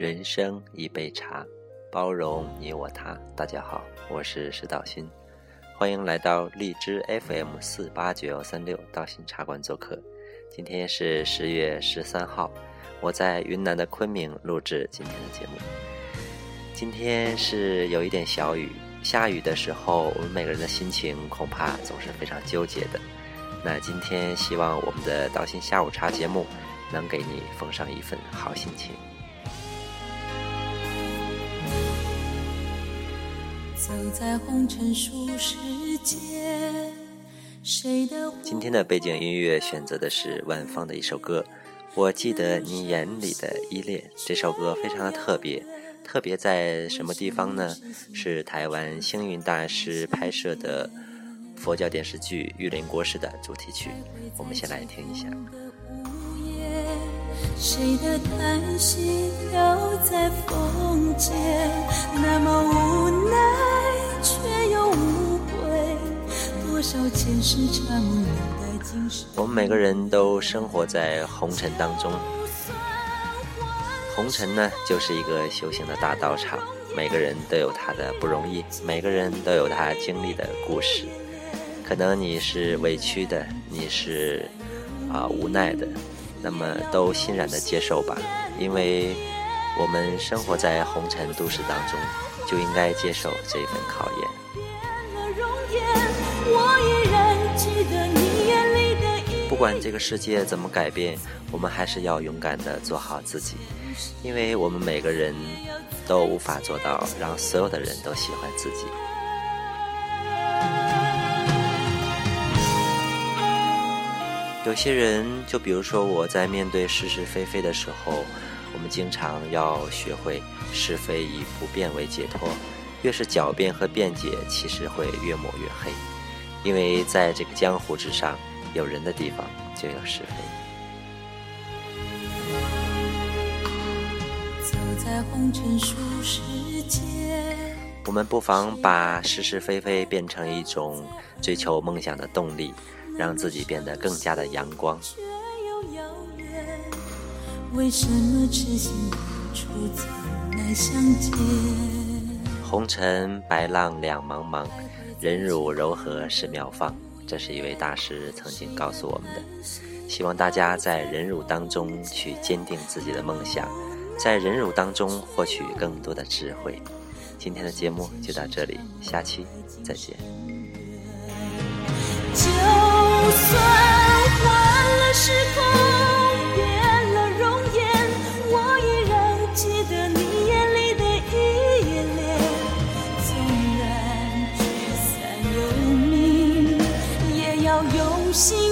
人生一杯茶，包容你我他。大家好，我是石道新，欢迎来到荔枝 FM 四八九幺三六道心茶馆做客。今天是十月十三号，我在云南的昆明录制今天的节目。今天是有一点小雨，下雨的时候，我们每个人的心情恐怕总是非常纠结的。那今天希望我们的道心下午茶节目。能给你奉上一份好心情。今天的背景音乐选择的是万芳的一首歌，《我记得你眼里的依恋》。这首歌非常的特别，特别在什么地方呢？是台湾星云大师拍摄的佛教电视剧《玉林国师》的主题曲。我们先来听一下。谁的叹息飘在风间，那么我们每个人都生活在红尘当中，红尘呢就是一个修行的大道场，每个人都有他的不容易，每个人都有他经历的故事。可能你是委屈的，你是啊无奈的。那么都欣然的接受吧，因为我们生活在红尘都市当中，就应该接受这份考验。不管这个世界怎么改变，我们还是要勇敢的做好自己，因为我们每个人都无法做到让所有的人都喜欢自己。有些人，就比如说我在面对是是非非的时候，我们经常要学会是非以不变为解脱。越是狡辩和辩解，其实会越抹越黑，因为在这个江湖之上，有人的地方就有是非。走在红尘俗世间，我们不妨把是是非非变成一种追求梦想的动力。让自己变得更加的阳光。红尘白浪两茫茫，忍辱柔和是妙方。这是一位大师曾经告诉我们的。希望大家在忍辱当中去坚定自己的梦想，在忍辱当中获取更多的智慧。今天的节目就到这里，下期再见。就算用心